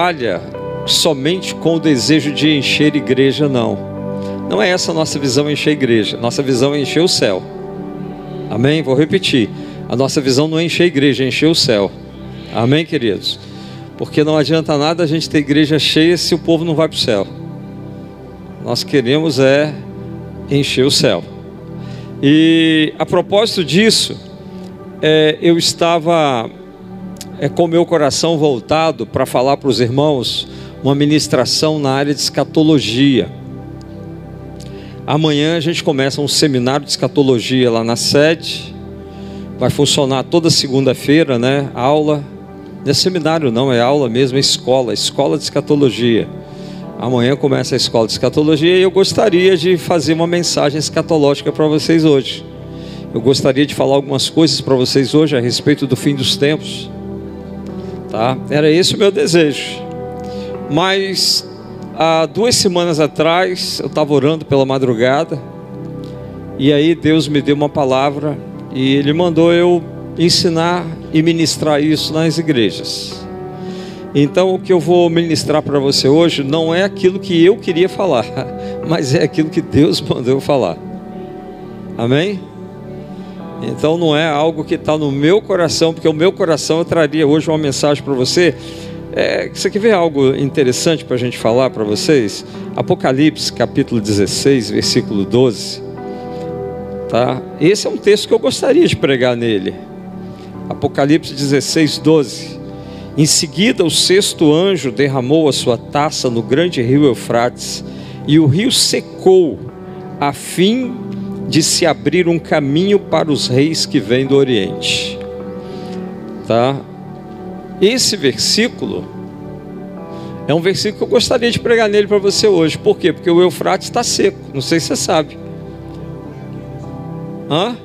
trabalha somente com o desejo de encher igreja, não. Não é essa a nossa visão encher igreja. Nossa visão é encher o céu. Amém? Vou repetir. A nossa visão não é encher igreja, é encher o céu. Amém, queridos? Porque não adianta nada a gente ter igreja cheia se o povo não vai para o céu. Nós queremos é encher o céu. E a propósito disso, é, eu estava é, com meu coração voltado para falar para os irmãos uma ministração na área de escatologia. Amanhã a gente começa um seminário de escatologia lá na sede. Vai funcionar toda segunda-feira, né? Aula. Não é seminário, não, é aula mesmo, é escola, escola de escatologia. Amanhã começa a escola de escatologia e eu gostaria de fazer uma mensagem escatológica para vocês hoje. Eu gostaria de falar algumas coisas para vocês hoje a respeito do fim dos tempos. Tá? Era esse o meu desejo. Mas há duas semanas atrás eu estava orando pela madrugada e aí Deus me deu uma palavra e Ele mandou eu ensinar e ministrar isso nas igrejas. Então, o que eu vou ministrar para você hoje não é aquilo que eu queria falar, mas é aquilo que Deus mandou eu falar. Amém? Então, não é algo que está no meu coração, porque o meu coração eu traria hoje uma mensagem para você. É, você quer ver algo interessante para a gente falar para vocês? Apocalipse, capítulo 16, versículo 12. Tá? Esse é um texto que eu gostaria de pregar nele. Apocalipse 16, 12. Em seguida, o sexto anjo derramou a sua taça no grande rio Eufrates, e o rio secou, a fim de se abrir um caminho para os reis que vêm do Oriente. Tá? Esse versículo é um versículo que eu gostaria de pregar nele para você hoje. Por quê? Porque o Eufrates está seco. Não sei se você sabe. Hã?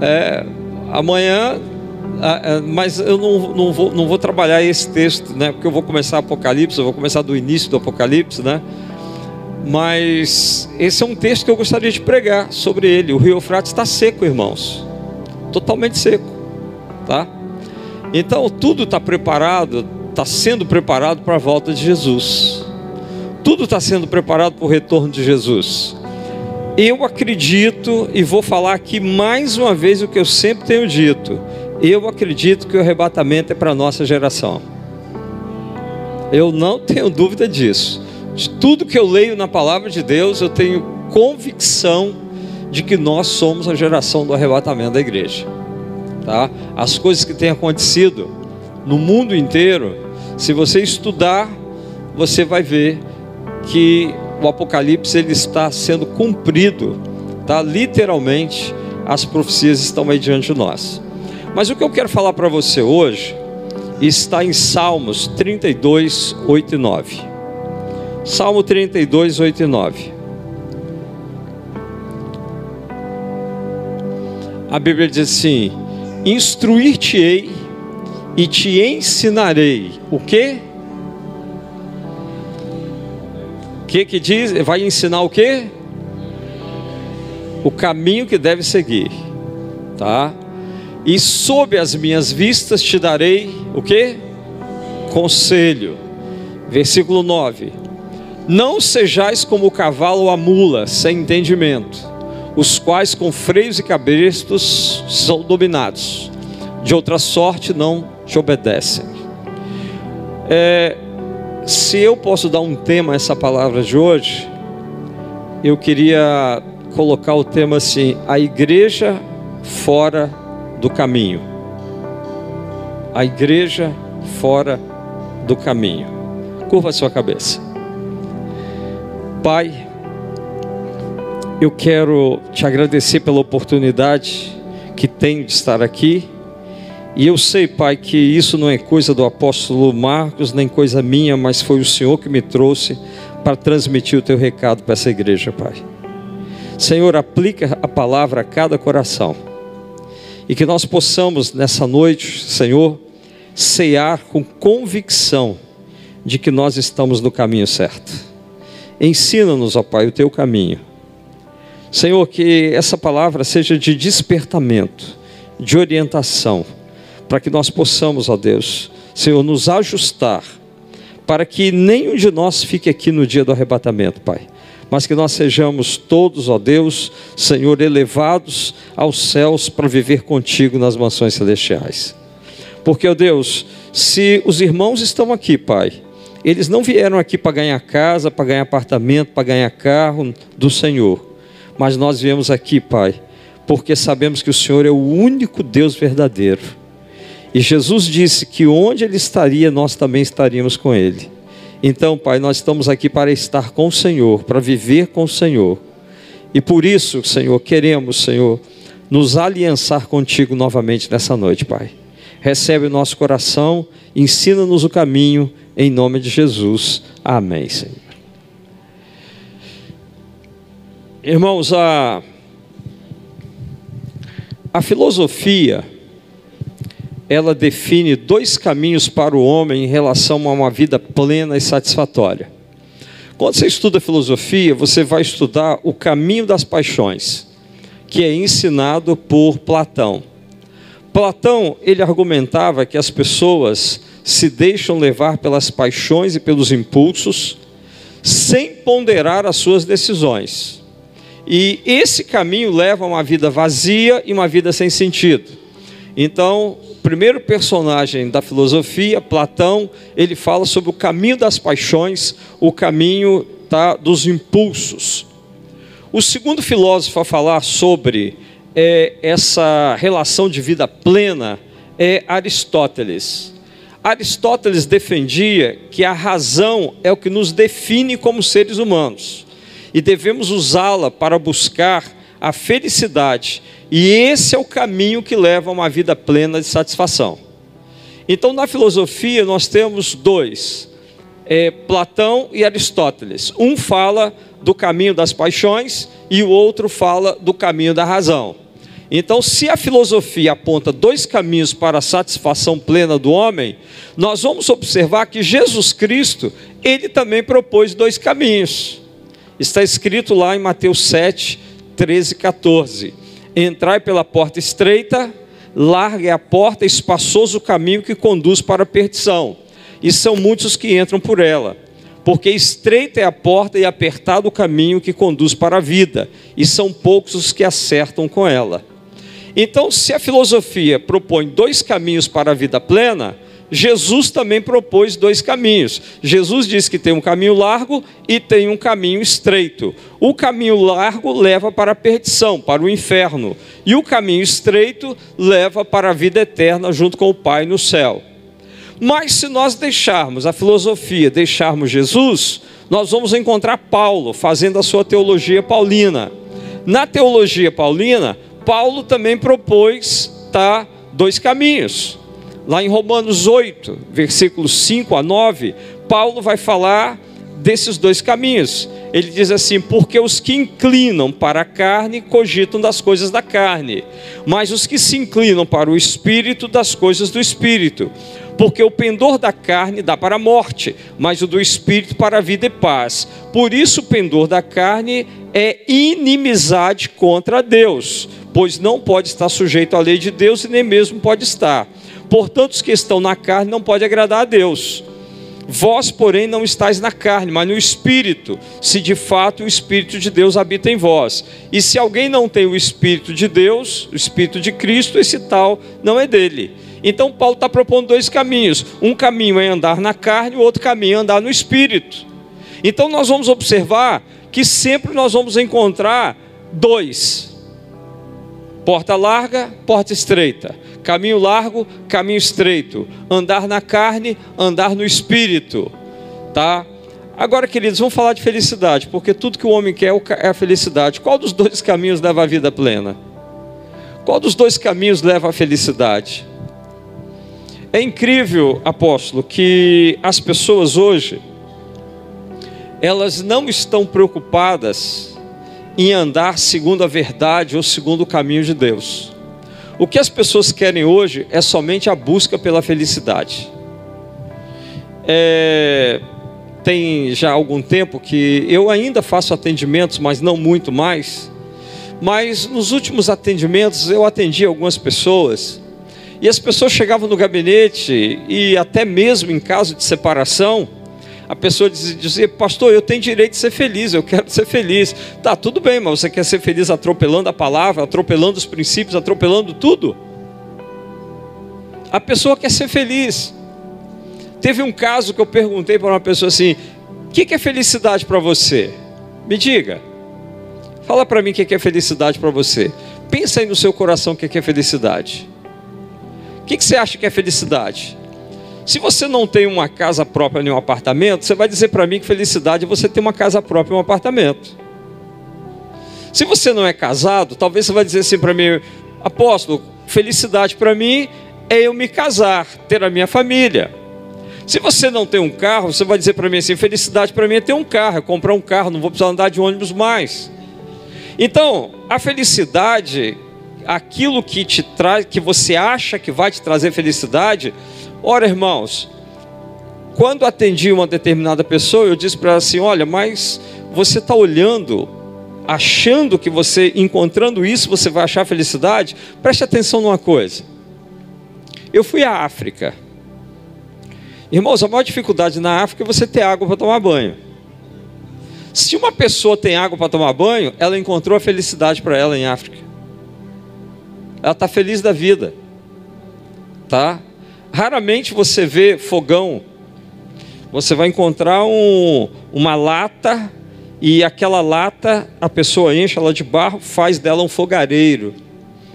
É, amanhã mas eu não, não, vou, não vou trabalhar esse texto, né? Porque eu vou começar Apocalipse, eu vou começar do início do Apocalipse, né? Mas esse é um texto que eu gostaria de pregar sobre ele. O rio Eufrates está seco, irmãos, totalmente seco, tá? Então tudo está preparado, está sendo preparado para a volta de Jesus. Tudo está sendo preparado para o retorno de Jesus. Eu acredito e vou falar aqui mais uma vez o que eu sempre tenho dito eu acredito que o arrebatamento é para a nossa geração. Eu não tenho dúvida disso. De tudo que eu leio na palavra de Deus, eu tenho convicção de que nós somos a geração do arrebatamento da igreja. Tá? As coisas que têm acontecido no mundo inteiro, se você estudar, você vai ver que o Apocalipse ele está sendo cumprido, tá? Literalmente, as profecias estão aí diante de nós. Mas o que eu quero falar para você hoje está em Salmos 32, 8 e 9. Salmo 32, 8 e 9. A Bíblia diz assim: Instruir-te-ei e te ensinarei o que? O que que diz? Vai ensinar o que? O caminho que deve seguir, tá? e sob as minhas vistas te darei o que? Conselho. Versículo 9: Não sejais como o cavalo ou a mula, sem entendimento, os quais com freios e cabrestos são dominados, de outra sorte não te obedecem. É, se eu posso dar um tema a essa palavra de hoje, eu queria colocar o tema assim: a igreja fora do caminho. A igreja fora do caminho. Curva a sua cabeça. Pai, eu quero te agradecer pela oportunidade que tenho de estar aqui. E eu sei, Pai, que isso não é coisa do apóstolo Marcos, nem coisa minha, mas foi o Senhor que me trouxe para transmitir o teu recado para essa igreja, Pai. Senhor, aplica a palavra a cada coração e que nós possamos nessa noite, Senhor, cear com convicção de que nós estamos no caminho certo. Ensina-nos, ó Pai, o teu caminho. Senhor, que essa palavra seja de despertamento, de orientação, para que nós possamos, ó Deus, Senhor, nos ajustar, para que nenhum de nós fique aqui no dia do arrebatamento, Pai, mas que nós sejamos todos, ó Deus, Senhor, elevados aos céus para viver contigo nas mansões celestiais. Porque, ó Deus, se os irmãos estão aqui, Pai, eles não vieram aqui para ganhar casa, para ganhar apartamento, para ganhar carro do Senhor, mas nós viemos aqui, Pai, porque sabemos que o Senhor é o único Deus verdadeiro. E Jesus disse que onde Ele estaria, nós também estaríamos com Ele. Então, Pai, nós estamos aqui para estar com o Senhor, para viver com o Senhor. E por isso, Senhor, queremos, Senhor, nos aliançar contigo novamente nessa noite, Pai. Recebe o nosso coração, ensina-nos o caminho, em nome de Jesus. Amém, Senhor. Irmãos, a, a filosofia, ela define dois caminhos para o homem em relação a uma vida plena e satisfatória. Quando você estuda filosofia, você vai estudar o caminho das paixões, que é ensinado por Platão. Platão, ele argumentava que as pessoas se deixam levar pelas paixões e pelos impulsos, sem ponderar as suas decisões. E esse caminho leva a uma vida vazia e uma vida sem sentido. Então, o primeiro personagem da filosofia, Platão, ele fala sobre o caminho das paixões, o caminho tá, dos impulsos. O segundo filósofo a falar sobre é, essa relação de vida plena é Aristóteles. Aristóteles defendia que a razão é o que nos define como seres humanos e devemos usá-la para buscar a felicidade, e esse é o caminho que leva a uma vida plena de satisfação. Então, na filosofia, nós temos dois, é, Platão e Aristóteles. Um fala do caminho das paixões e o outro fala do caminho da razão. Então, se a filosofia aponta dois caminhos para a satisfação plena do homem, nós vamos observar que Jesus Cristo, ele também propôs dois caminhos. Está escrito lá em Mateus 7, 13 e 14: Entrai pela porta estreita, larga é a porta, espaçoso o caminho que conduz para a perdição, e são muitos que entram por ela. Porque estreita é a porta e apertado o caminho que conduz para a vida, e são poucos os que acertam com ela. Então, se a filosofia propõe dois caminhos para a vida plena, Jesus também propôs dois caminhos. Jesus diz que tem um caminho largo e tem um caminho estreito. O caminho largo leva para a perdição, para o inferno, e o caminho estreito leva para a vida eterna junto com o Pai no céu. Mas se nós deixarmos a filosofia, deixarmos Jesus, nós vamos encontrar Paulo fazendo a sua teologia paulina. Na teologia paulina, Paulo também propôs tá, dois caminhos. Lá em Romanos 8, versículos 5 a 9, Paulo vai falar desses dois caminhos. Ele diz assim: Porque os que inclinam para a carne cogitam das coisas da carne, mas os que se inclinam para o espírito, das coisas do espírito. Porque o pendor da carne dá para a morte, mas o do espírito para a vida e paz. Por isso, o pendor da carne é inimizade contra Deus, pois não pode estar sujeito à lei de Deus e nem mesmo pode estar. Portanto, os que estão na carne não podem agradar a Deus. Vós, porém, não estáis na carne, mas no Espírito, se de fato o Espírito de Deus habita em vós. E se alguém não tem o Espírito de Deus, o Espírito de Cristo, esse tal não é dele. Então, Paulo está propondo dois caminhos: um caminho é andar na carne, o outro caminho é andar no Espírito. Então, nós vamos observar que sempre nós vamos encontrar dois Porta larga, porta estreita. Caminho largo, caminho estreito. Andar na carne, andar no espírito. Tá? Agora, queridos, vamos falar de felicidade, porque tudo que o homem quer é a felicidade. Qual dos dois caminhos leva à vida plena? Qual dos dois caminhos leva à felicidade? É incrível, apóstolo, que as pessoas hoje elas não estão preocupadas em andar segundo a verdade ou segundo o caminho de Deus. O que as pessoas querem hoje é somente a busca pela felicidade. É, tem já algum tempo que eu ainda faço atendimentos, mas não muito mais. Mas nos últimos atendimentos eu atendi algumas pessoas E as pessoas chegavam no gabinete e até mesmo em caso de separação, a pessoa dizia, pastor, eu tenho direito de ser feliz, eu quero ser feliz. Tá, tudo bem, mas você quer ser feliz atropelando a palavra, atropelando os princípios, atropelando tudo? A pessoa quer ser feliz. Teve um caso que eu perguntei para uma pessoa assim: o que é felicidade para você? Me diga. Fala para mim o que é felicidade para você. Pensa aí no seu coração o que é felicidade. O que você acha que é felicidade? Se você não tem uma casa própria nem um apartamento, você vai dizer para mim que felicidade é você ter uma casa própria e um apartamento. Se você não é casado, talvez você vai dizer assim para mim, apóstolo, felicidade para mim é eu me casar, ter a minha família. Se você não tem um carro, você vai dizer para mim assim, felicidade para mim é ter um carro, é comprar um carro, não vou precisar andar de ônibus mais. Então, a felicidade, aquilo que te traz, que você acha que vai te trazer felicidade, Ora, irmãos, quando atendi uma determinada pessoa, eu disse para ela assim: Olha, mas você está olhando, achando que você, encontrando isso, você vai achar felicidade? Preste atenção numa coisa. Eu fui à África. Irmãos, a maior dificuldade na África é você ter água para tomar banho. Se uma pessoa tem água para tomar banho, ela encontrou a felicidade para ela em África. Ela está feliz da vida. Tá? Raramente você vê fogão. Você vai encontrar um, uma lata e aquela lata a pessoa enche ela de barro, faz dela um fogareiro.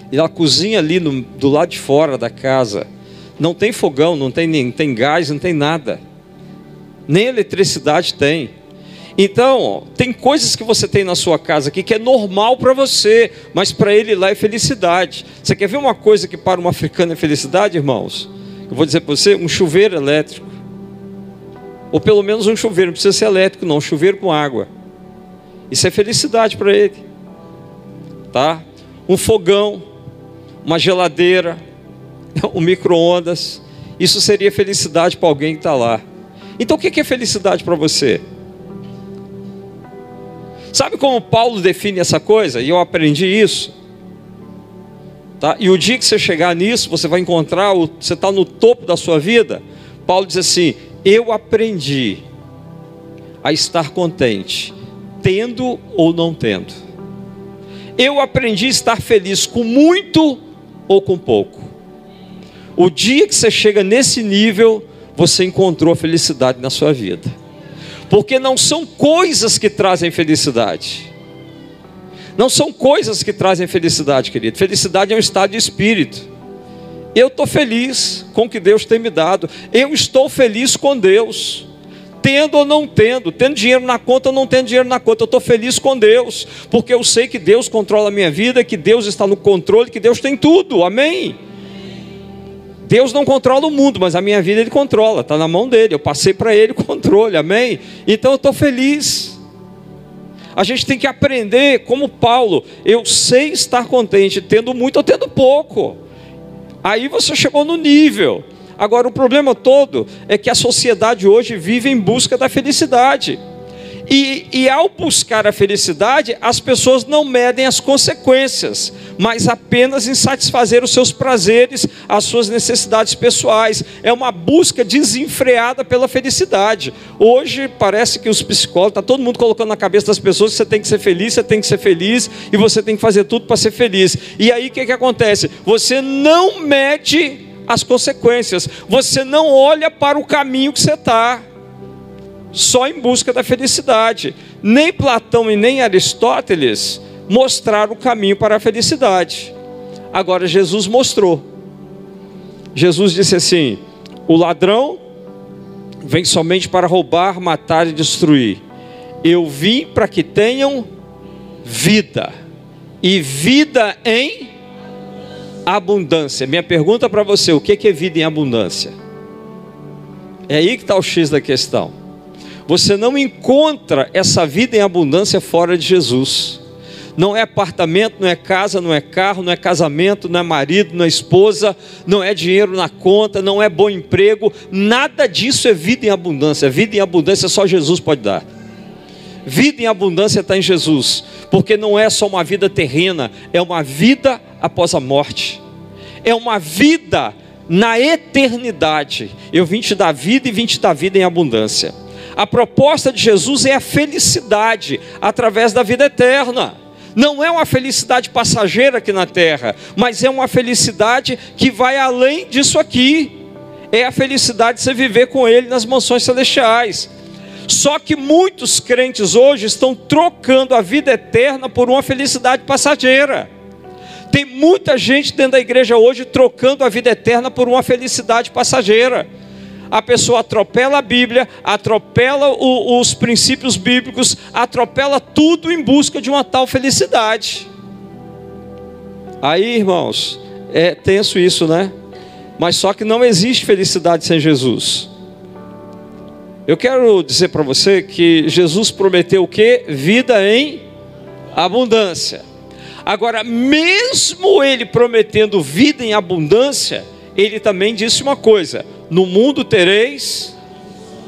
E ela cozinha ali no, do lado de fora da casa. Não tem fogão, não tem, nem tem gás, não tem nada. Nem eletricidade tem. Então, tem coisas que você tem na sua casa aqui que é normal para você, mas para ele lá é felicidade. Você quer ver uma coisa que para um africano é felicidade, irmãos? Eu vou dizer para você, um chuveiro elétrico. Ou pelo menos um chuveiro, não precisa ser elétrico, não, um chuveiro com água. Isso é felicidade para ele. Tá? Um fogão, uma geladeira, um micro-ondas. Isso seria felicidade para alguém que está lá. Então o que é felicidade para você? Sabe como Paulo define essa coisa? E eu aprendi isso. Tá? E o dia que você chegar nisso, você vai encontrar, você está no topo da sua vida. Paulo diz assim: Eu aprendi a estar contente, tendo ou não tendo. Eu aprendi a estar feliz com muito ou com pouco. O dia que você chega nesse nível, você encontrou a felicidade na sua vida. Porque não são coisas que trazem felicidade não são coisas que trazem felicidade, querido. Felicidade é um estado de espírito. Eu estou feliz com o que Deus tem me dado. Eu estou feliz com Deus. Tendo ou não tendo, tendo dinheiro na conta ou não tendo dinheiro na conta, eu estou feliz com Deus, porque eu sei que Deus controla a minha vida, que Deus está no controle, que Deus tem tudo, amém? Deus não controla o mundo, mas a minha vida Ele controla, está na mão dele, eu passei para Ele o controle, amém? Então eu estou feliz. A gente tem que aprender, como Paulo, eu sei estar contente, tendo muito ou tendo pouco. Aí você chegou no nível. Agora, o problema todo é que a sociedade hoje vive em busca da felicidade. E, e, ao buscar a felicidade, as pessoas não medem as consequências, mas apenas em satisfazer os seus prazeres, as suas necessidades pessoais. É uma busca desenfreada pela felicidade. Hoje parece que os psicólogos, está todo mundo colocando na cabeça das pessoas que você tem que ser feliz, você tem que ser feliz e você tem que fazer tudo para ser feliz. E aí o que, que acontece? Você não mede as consequências, você não olha para o caminho que você está só em busca da felicidade. Nem Platão e nem Aristóteles mostraram o caminho para a felicidade. Agora Jesus mostrou. Jesus disse assim: o ladrão vem somente para roubar, matar e destruir. Eu vim para que tenham vida, e vida em abundância. Minha pergunta para você: o que é vida em abundância? É aí que está o X da questão. Você não encontra essa vida em abundância fora de Jesus. Não é apartamento, não é casa, não é carro, não é casamento, não é marido, não é esposa, não é dinheiro na conta, não é bom emprego, nada disso é vida em abundância. Vida em abundância só Jesus pode dar. Vida em abundância está em Jesus, porque não é só uma vida terrena, é uma vida após a morte é uma vida na eternidade. Eu vim te dar vida e vim te dar vida em abundância. A proposta de Jesus é a felicidade através da vida eterna. Não é uma felicidade passageira aqui na terra, mas é uma felicidade que vai além disso aqui. É a felicidade de você viver com Ele nas mansões celestiais. Só que muitos crentes hoje estão trocando a vida eterna por uma felicidade passageira. Tem muita gente dentro da igreja hoje trocando a vida eterna por uma felicidade passageira. A pessoa atropela a Bíblia, atropela o, os princípios bíblicos, atropela tudo em busca de uma tal felicidade. Aí, irmãos, é tenso isso, né? Mas só que não existe felicidade sem Jesus. Eu quero dizer para você que Jesus prometeu o que? Vida em abundância. Agora, mesmo ele prometendo vida em abundância, ele também disse uma coisa: no mundo tereis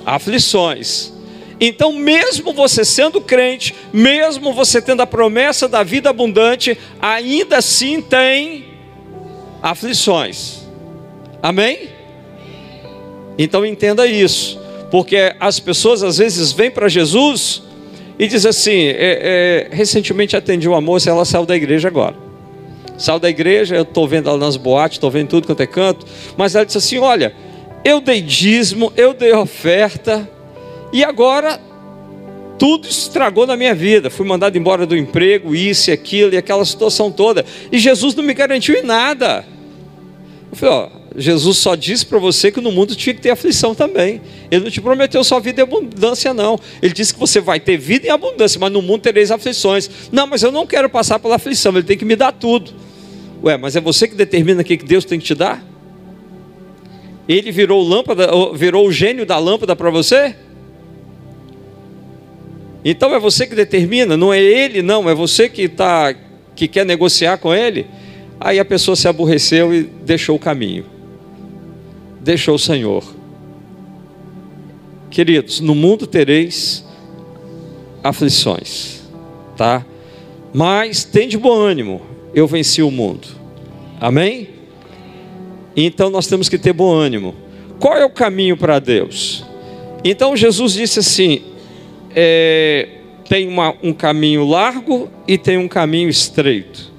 aflições. Então, mesmo você sendo crente, mesmo você tendo a promessa da vida abundante, ainda assim tem aflições. Amém? Então entenda isso, porque as pessoas às vezes vêm para Jesus e diz assim: é, é, recentemente atendi uma moça, ela saiu da igreja agora. Saiu da igreja, eu estou vendo ela nas boates, estou vendo tudo quanto é canto, mas ela disse assim: olha, eu dei dízimo, eu dei oferta, e agora tudo estragou na minha vida. Fui mandado embora do emprego, isso e aquilo, e aquela situação toda. E Jesus não me garantiu em nada. Eu falei, ó, Jesus só disse para você que no mundo tinha que ter aflição também. Ele não te prometeu só vida e abundância, não. Ele disse que você vai ter vida em abundância, mas no mundo tereis aflições. Não, mas eu não quero passar pela aflição, ele tem que me dar tudo. Ué, mas é você que determina o que Deus tem que te dar? Ele virou lâmpada, virou o gênio da lâmpada para você? Então é você que determina, não é ele, não, é você que tá, que quer negociar com ele. Aí a pessoa se aborreceu e deixou o caminho deixou o Senhor. Queridos, no mundo tereis aflições, tá? Mas tem de bom ânimo, eu venci o mundo. Amém? Então nós temos que ter bom ânimo. Qual é o caminho para Deus? Então Jesus disse assim: é, tem uma, um caminho largo e tem um caminho estreito.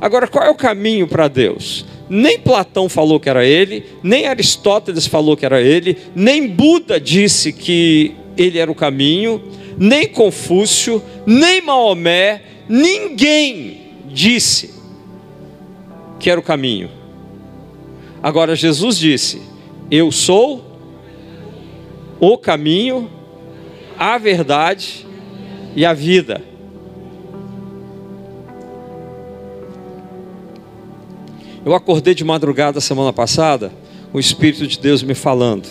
Agora, qual é o caminho para Deus? Nem Platão falou que era ele, nem Aristóteles falou que era ele, nem Buda disse que ele era o caminho, nem Confúcio, nem Maomé, ninguém disse que era o caminho. Agora Jesus disse: Eu sou o caminho, a verdade e a vida. Eu acordei de madrugada semana passada, o Espírito de Deus me falando.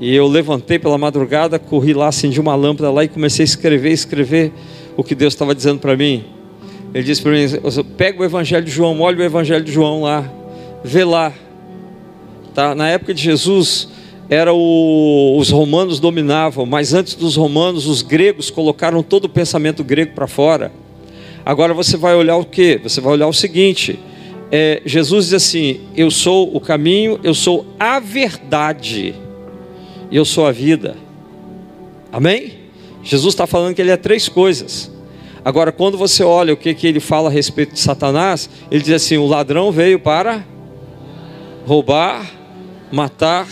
E eu levantei pela madrugada, corri lá, acendi uma lâmpada lá e comecei a escrever, escrever o que Deus estava dizendo para mim. Ele disse para mim: pega o Evangelho de João, olha o Evangelho de João lá, vê lá. Tá? Na época de Jesus, era o, os romanos dominavam, mas antes dos romanos, os gregos colocaram todo o pensamento grego para fora. Agora você vai olhar o que? Você vai olhar o seguinte: é, Jesus diz assim: Eu sou o caminho, eu sou a verdade, e eu sou a vida. Amém? Jesus está falando que ele é três coisas. Agora, quando você olha o que, que ele fala a respeito de Satanás, ele diz assim: o ladrão veio para roubar, matar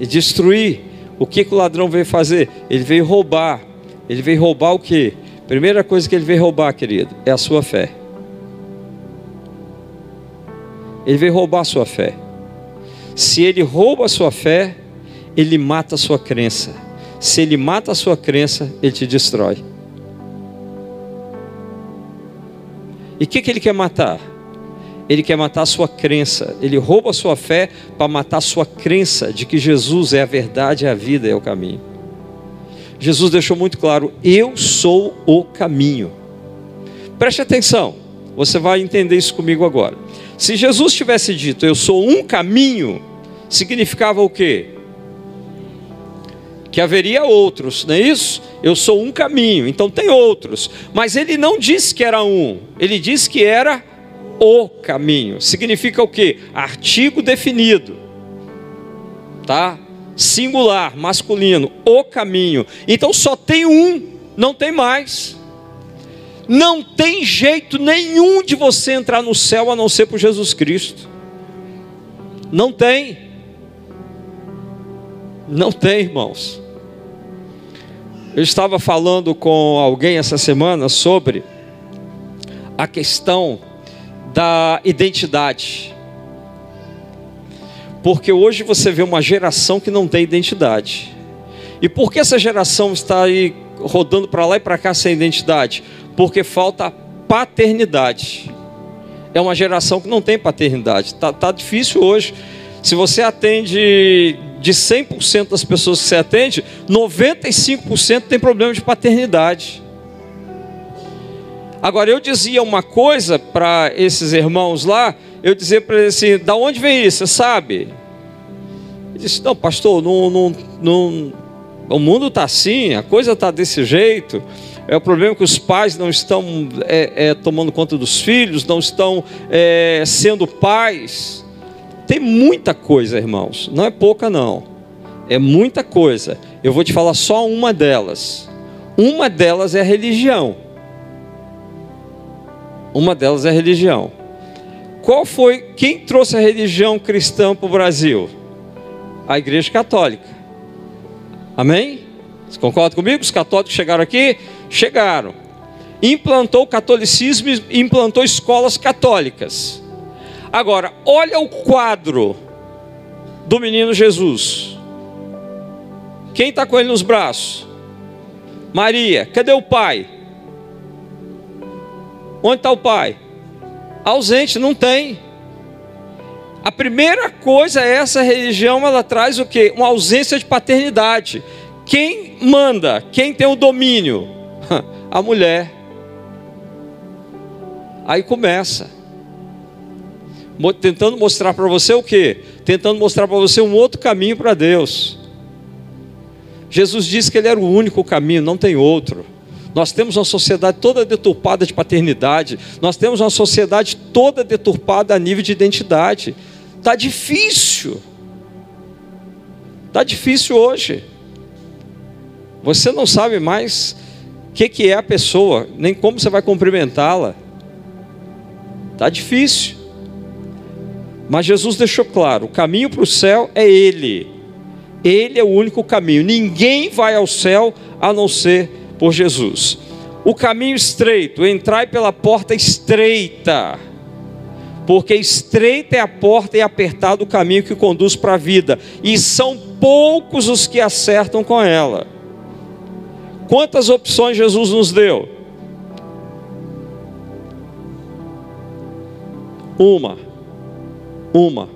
e destruir. O que, que o ladrão veio fazer? Ele veio roubar. Ele veio roubar o que? Primeira coisa que ele veio roubar, querido, é a sua fé. Ele veio roubar a sua fé. Se ele rouba a sua fé, ele mata a sua crença. Se ele mata a sua crença, ele te destrói. E o que, que ele quer matar? Ele quer matar a sua crença. Ele rouba a sua fé para matar a sua crença de que Jesus é a verdade, é a vida, é o caminho. Jesus deixou muito claro: eu sou o caminho. Preste atenção, você vai entender isso comigo agora. Se Jesus tivesse dito, eu sou um caminho, significava o quê? Que haveria outros, não é isso? Eu sou um caminho, então tem outros. Mas ele não disse que era um, ele disse que era o caminho. Significa o quê? Artigo definido. Tá? Singular, masculino, o caminho. Então só tem um, não tem mais. Não tem jeito nenhum de você entrar no céu a não ser por Jesus Cristo. Não tem. Não tem, irmãos. Eu estava falando com alguém essa semana sobre a questão da identidade. Porque hoje você vê uma geração que não tem identidade. E por que essa geração está aí rodando para lá e para cá sem identidade? porque falta paternidade. É uma geração que não tem paternidade. Está tá difícil hoje. Se você atende de 100% das pessoas que você atende, 95% tem problema de paternidade. Agora, eu dizia uma coisa para esses irmãos lá, eu dizia para eles assim: da onde vem isso? Você sabe? Ele disse: não, pastor, não, não, não, o mundo está assim, a coisa está desse jeito. É o problema que os pais não estão é, é, tomando conta dos filhos, não estão é, sendo pais. Tem muita coisa, irmãos. Não é pouca, não. É muita coisa. Eu vou te falar só uma delas. Uma delas é a religião. Uma delas é a religião. Qual foi quem trouxe a religião cristã para o Brasil? A Igreja Católica. Amém? Você concorda comigo? Os católicos chegaram aqui, chegaram. Implantou o catolicismo implantou escolas católicas. Agora, olha o quadro do menino Jesus. Quem está com ele nos braços? Maria. Cadê o pai? Onde está o pai? Ausente, não tem. A primeira coisa é essa religião, ela traz o que? Uma ausência de paternidade. Quem manda? Quem tem o domínio? A mulher. Aí começa. Tentando mostrar para você o que? Tentando mostrar para você um outro caminho para Deus. Jesus disse que Ele era o único caminho, não tem outro. Nós temos uma sociedade toda deturpada de paternidade, nós temos uma sociedade toda deturpada a nível de identidade. Está difícil. Está difícil hoje. Você não sabe mais o que, que é a pessoa, nem como você vai cumprimentá-la. Está difícil. Mas Jesus deixou claro: o caminho para o céu é Ele. Ele é o único caminho. Ninguém vai ao céu a não ser por Jesus. O caminho estreito, entrai pela porta estreita. Porque estreita é a porta e apertado o caminho que conduz para a vida, e são poucos os que acertam com ela. Quantas opções Jesus nos deu? Uma. Uma.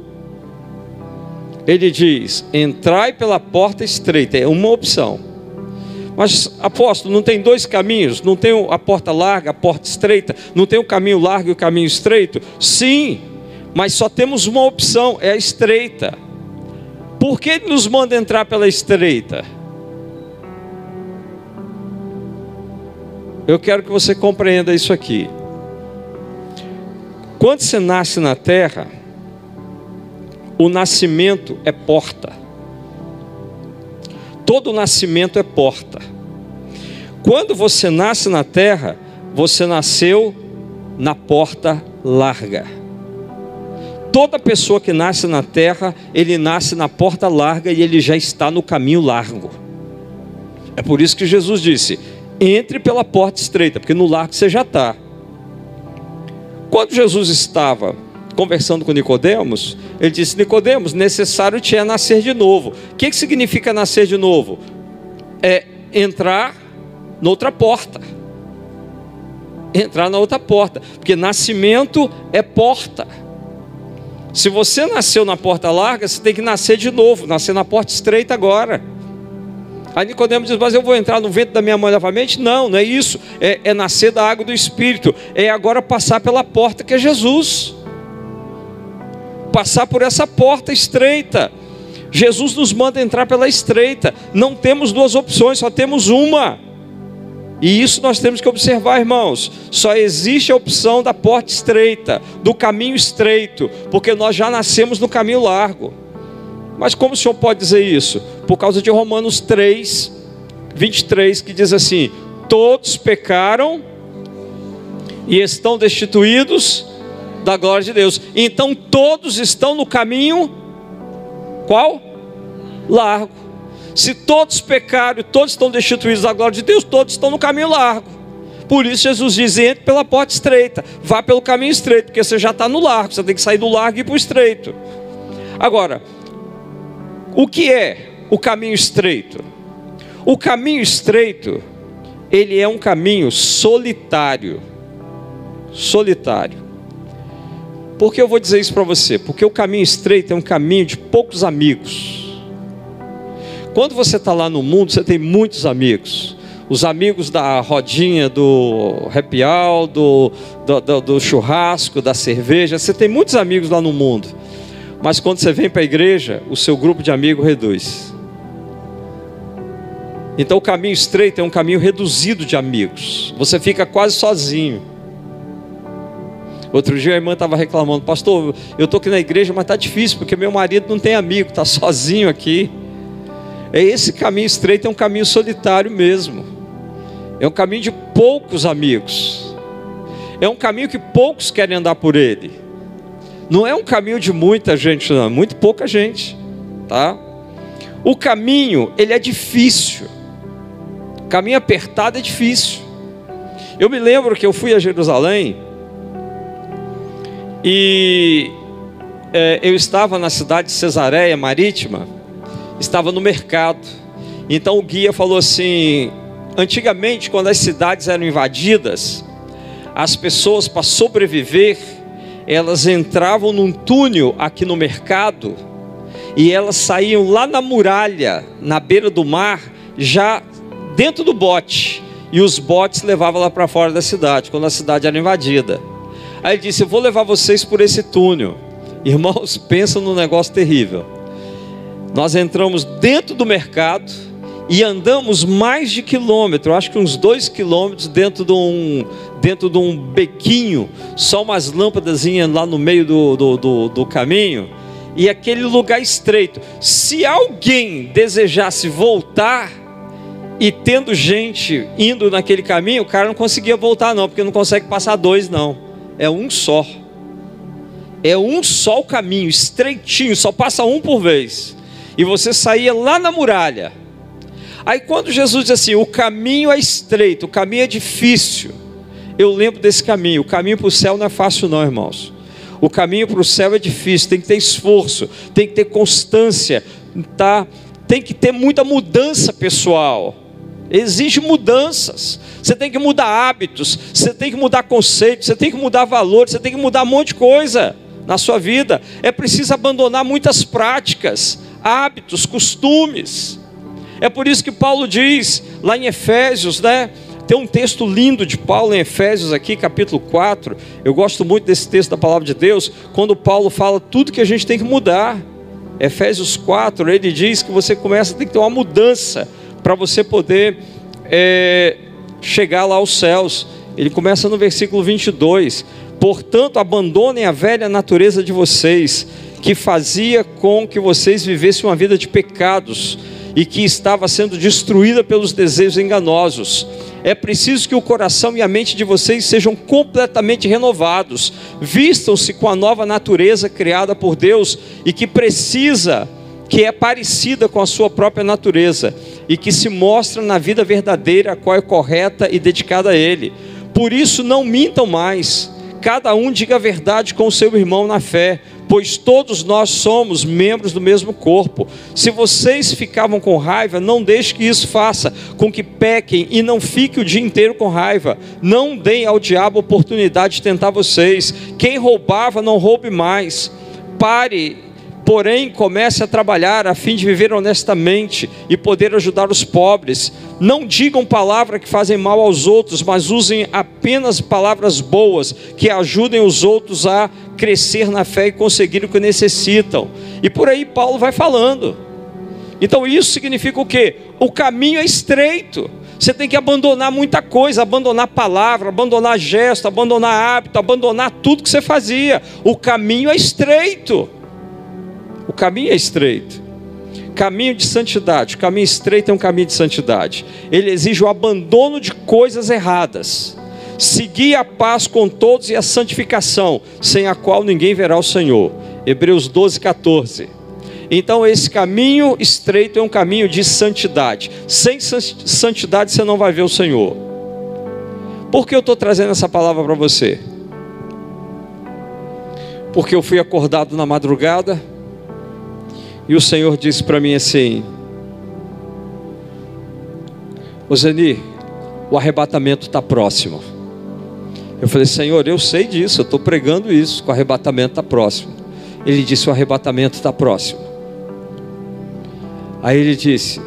Ele diz: entrai pela porta estreita, é uma opção. Mas, apóstolo, não tem dois caminhos? Não tem a porta larga, a porta estreita? Não tem o caminho largo e o caminho estreito? Sim, mas só temos uma opção, é a estreita. Por que ele nos manda entrar pela estreita? Eu quero que você compreenda isso aqui. Quando você nasce na terra, o nascimento é porta. Todo nascimento é porta. Quando você nasce na terra, você nasceu na porta larga. Toda pessoa que nasce na terra, ele nasce na porta larga e ele já está no caminho largo. É por isso que Jesus disse: entre pela porta estreita, porque no largo você já está. Quando Jesus estava conversando com Nicodemos, ele disse: Nicodemos, necessário te é nascer de novo. O que, que significa nascer de novo? É entrar noutra porta. Entrar na outra porta, porque nascimento é porta. Se você nasceu na porta larga, você tem que nascer de novo, nascer na porta estreita agora. Aí Nicodemos diz, mas eu vou entrar no vento da minha mãe novamente? Não, não é isso. É, é nascer da água do Espírito. É agora passar pela porta que é Jesus. Passar por essa porta estreita. Jesus nos manda entrar pela estreita. Não temos duas opções, só temos uma. E isso nós temos que observar, irmãos. Só existe a opção da porta estreita, do caminho estreito, porque nós já nascemos no caminho largo. Mas como o senhor pode dizer isso? Por causa de Romanos 3, 23, que diz assim: Todos pecaram e estão destituídos da glória de Deus. Então todos estão no caminho qual? Largo. Se todos pecaram todos estão destituídos da glória de Deus, todos estão no caminho largo. Por isso Jesus diz: entre pela porta estreita, vá pelo caminho estreito, porque você já está no largo, você tem que sair do largo e ir para o estreito. Agora, o que é o caminho estreito? O caminho estreito, ele é um caminho solitário. Solitário. Por que eu vou dizer isso para você? Porque o caminho estreito é um caminho de poucos amigos. Quando você está lá no mundo, você tem muitos amigos. Os amigos da rodinha do happy hour, do, do, do, do churrasco, da cerveja. Você tem muitos amigos lá no mundo. Mas quando você vem para a igreja, o seu grupo de amigos reduz. Então o caminho estreito é um caminho reduzido de amigos. Você fica quase sozinho. Outro dia a irmã estava reclamando, pastor, eu estou aqui na igreja, mas está difícil, porque meu marido não tem amigo, está sozinho aqui. É esse caminho estreito, é um caminho solitário mesmo. É um caminho de poucos amigos. É um caminho que poucos querem andar por ele. Não é um caminho de muita gente, não, muito pouca gente, tá? O caminho, ele é difícil. Caminho apertado é difícil. Eu me lembro que eu fui a Jerusalém e é, eu estava na cidade de Cesareia Marítima, estava no mercado. Então o guia falou assim: antigamente, quando as cidades eram invadidas, as pessoas para sobreviver elas entravam num túnel aqui no mercado e elas saíam lá na muralha, na beira do mar, já dentro do bote. E os botes levavam lá para fora da cidade, quando a cidade era invadida. Aí ele disse: Eu vou levar vocês por esse túnel. Irmãos, pensam num negócio terrível. Nós entramos dentro do mercado e andamos mais de quilômetro, acho que uns dois quilômetros dentro de um, dentro de um bequinho, só umas lâmpadas lá no meio do, do, do, do caminho, e aquele lugar estreito. Se alguém desejasse voltar, e tendo gente indo naquele caminho, o cara não conseguia voltar, não, porque não consegue passar dois, não. É um só. É um só o caminho, estreitinho, só passa um por vez. E você saía lá na muralha Aí quando Jesus diz assim: o caminho é estreito, o caminho é difícil, eu lembro desse caminho. O caminho para o céu não é fácil, não, irmãos. O caminho para o céu é difícil, tem que ter esforço, tem que ter constância, tá? tem que ter muita mudança pessoal. Exige mudanças. Você tem que mudar hábitos, você tem que mudar conceitos, você tem que mudar valores, você tem que mudar um monte de coisa na sua vida. É preciso abandonar muitas práticas, hábitos, costumes. É por isso que Paulo diz lá em Efésios, né? Tem um texto lindo de Paulo em Efésios aqui, capítulo 4. Eu gosto muito desse texto da palavra de Deus, quando Paulo fala tudo que a gente tem que mudar. Efésios 4, ele diz que você começa, tem que ter uma mudança para você poder é, chegar lá aos céus. Ele começa no versículo 22. Portanto, abandonem a velha natureza de vocês, que fazia com que vocês vivessem uma vida de pecados e que estava sendo destruída pelos desejos enganosos. É preciso que o coração e a mente de vocês sejam completamente renovados, vistam-se com a nova natureza criada por Deus e que precisa, que é parecida com a sua própria natureza e que se mostra na vida verdadeira, a qual é correta e dedicada a Ele. Por isso, não mintam mais, cada um diga a verdade com o seu irmão na fé pois todos nós somos membros do mesmo corpo. Se vocês ficavam com raiva, não deixe que isso faça com que pequem e não fique o dia inteiro com raiva. Não deem ao diabo oportunidade de tentar vocês. Quem roubava, não roube mais. Pare porém comece a trabalhar a fim de viver honestamente e poder ajudar os pobres. Não digam palavras que fazem mal aos outros, mas usem apenas palavras boas que ajudem os outros a crescer na fé e conseguir o que necessitam. E por aí Paulo vai falando. Então isso significa o quê? o caminho é estreito. Você tem que abandonar muita coisa, abandonar palavra, abandonar gesto, abandonar hábito, abandonar tudo que você fazia. O caminho é estreito. O caminho é estreito. Caminho de santidade. O caminho estreito é um caminho de santidade. Ele exige o abandono de coisas erradas. Seguir a paz com todos e a santificação, sem a qual ninguém verá o Senhor. Hebreus 12, 14. Então, esse caminho estreito é um caminho de santidade. Sem santidade você não vai ver o Senhor. Por que eu estou trazendo essa palavra para você? Porque eu fui acordado na madrugada e o Senhor disse para mim assim: Zeni, o arrebatamento está próximo. Eu falei, Senhor, eu sei disso, eu estou pregando isso, que o arrebatamento está próximo. Ele disse: O arrebatamento está próximo. Aí ele disse: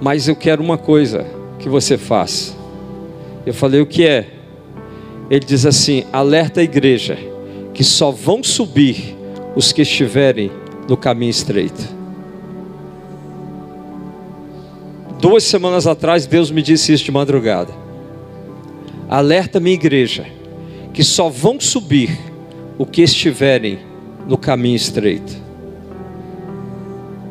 Mas eu quero uma coisa que você faça. Eu falei: O que é? Ele diz assim: Alerta a igreja que só vão subir os que estiverem no caminho estreito. Duas semanas atrás, Deus me disse isso de madrugada. Alerta minha igreja que só vão subir o que estiverem no caminho estreito.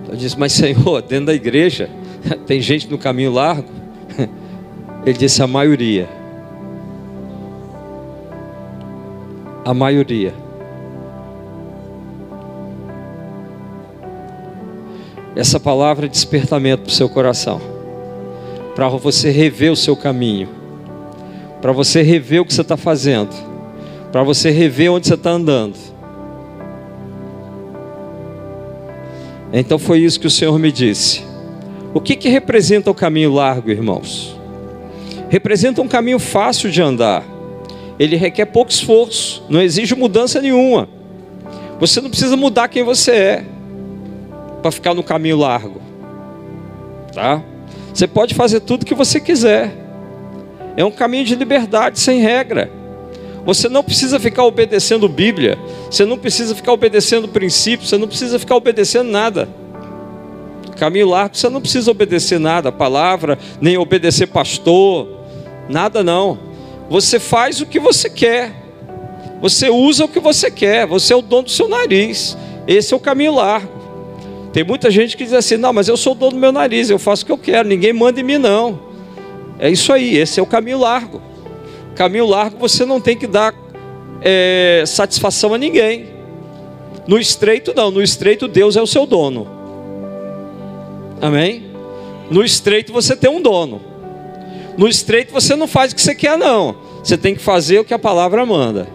Eu disse, mas Senhor, dentro da igreja tem gente no caminho largo? Ele disse, a maioria. A maioria. Essa palavra é despertamento para o seu coração, para você rever o seu caminho, para você rever o que você está fazendo, para você rever onde você está andando. Então foi isso que o Senhor me disse. O que, que representa o caminho largo, irmãos? Representa um caminho fácil de andar. Ele requer pouco esforço, não exige mudança nenhuma. Você não precisa mudar quem você é para ficar no caminho largo. Tá? Você pode fazer tudo o que você quiser. É um caminho de liberdade sem regra. Você não precisa ficar obedecendo Bíblia, você não precisa ficar obedecendo princípios, você não precisa ficar obedecendo nada. Caminho largo, você não precisa obedecer nada, palavra, nem obedecer pastor, nada não. Você faz o que você quer, você usa o que você quer, você é o dono do seu nariz. Esse é o caminho largo. Tem muita gente que diz assim: não, mas eu sou o dono do meu nariz, eu faço o que eu quero, ninguém manda em mim, não. É isso aí, esse é o caminho largo. Caminho largo você não tem que dar é, satisfação a ninguém. No estreito, não. No estreito, Deus é o seu dono. Amém? No estreito, você tem um dono. No estreito, você não faz o que você quer, não. Você tem que fazer o que a palavra manda.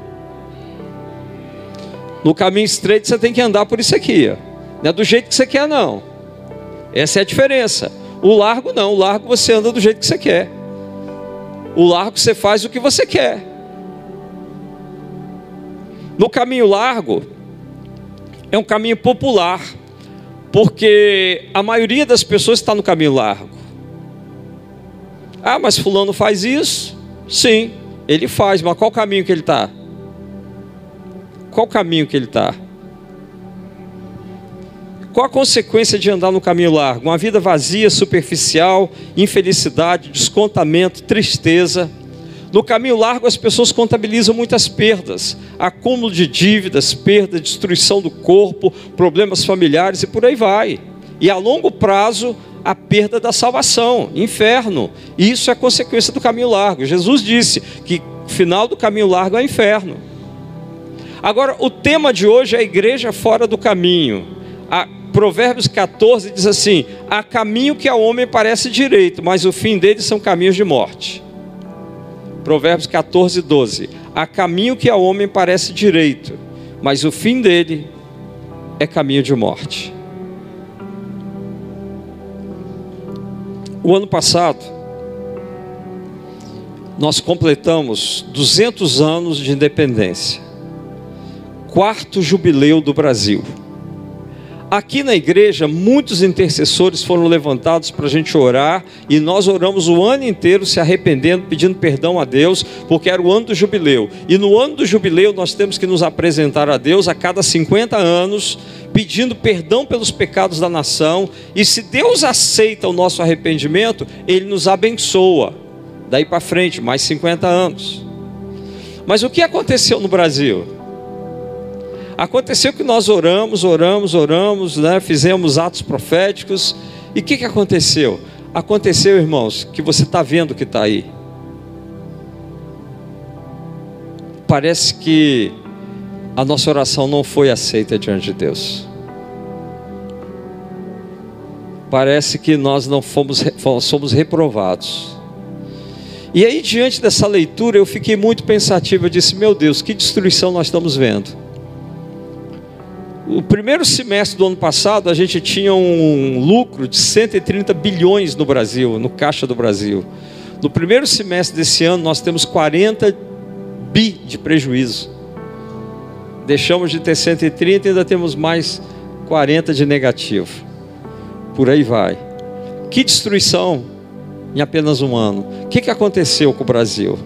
No caminho estreito, você tem que andar por isso aqui. Ó. Não é do jeito que você quer, não. Essa é a diferença. O largo, não. O largo, você anda do jeito que você quer. O largo você faz o que você quer. No caminho largo, é um caminho popular, porque a maioria das pessoas está no caminho largo. Ah, mas Fulano faz isso? Sim, ele faz, mas qual caminho que ele está? Qual caminho que ele está? Qual a consequência de andar no caminho largo? Uma vida vazia, superficial, infelicidade, descontamento, tristeza. No caminho largo, as pessoas contabilizam muitas perdas: acúmulo de dívidas, perda, destruição do corpo, problemas familiares e por aí vai. E a longo prazo, a perda da salvação, inferno. Isso é consequência do caminho largo. Jesus disse que o final do caminho largo é inferno. Agora, o tema de hoje é a igreja fora do caminho. A Provérbios 14 diz assim: há caminho que ao homem parece direito, mas o fim dele são caminhos de morte. Provérbios 14, 12. Há caminho que ao homem parece direito, mas o fim dele é caminho de morte. O ano passado, nós completamos 200 anos de independência, quarto jubileu do Brasil. Aqui na igreja, muitos intercessores foram levantados para a gente orar, e nós oramos o ano inteiro se arrependendo, pedindo perdão a Deus, porque era o ano do jubileu. E no ano do jubileu, nós temos que nos apresentar a Deus a cada 50 anos, pedindo perdão pelos pecados da nação, e se Deus aceita o nosso arrependimento, Ele nos abençoa. Daí para frente, mais 50 anos. Mas o que aconteceu no Brasil? Aconteceu que nós oramos, oramos, oramos, né? fizemos atos proféticos. E o que, que aconteceu? Aconteceu, irmãos, que você está vendo que está aí. Parece que a nossa oração não foi aceita diante de Deus. Parece que nós não fomos, somos reprovados. E aí, diante dessa leitura, eu fiquei muito pensativo. Eu disse: Meu Deus, que destruição nós estamos vendo. O primeiro semestre do ano passado, a gente tinha um lucro de 130 bilhões no Brasil, no Caixa do Brasil. No primeiro semestre desse ano, nós temos 40 bi de prejuízo. Deixamos de ter 130 e ainda temos mais 40 de negativo. Por aí vai. Que destruição em apenas um ano. O que, que aconteceu com o Brasil?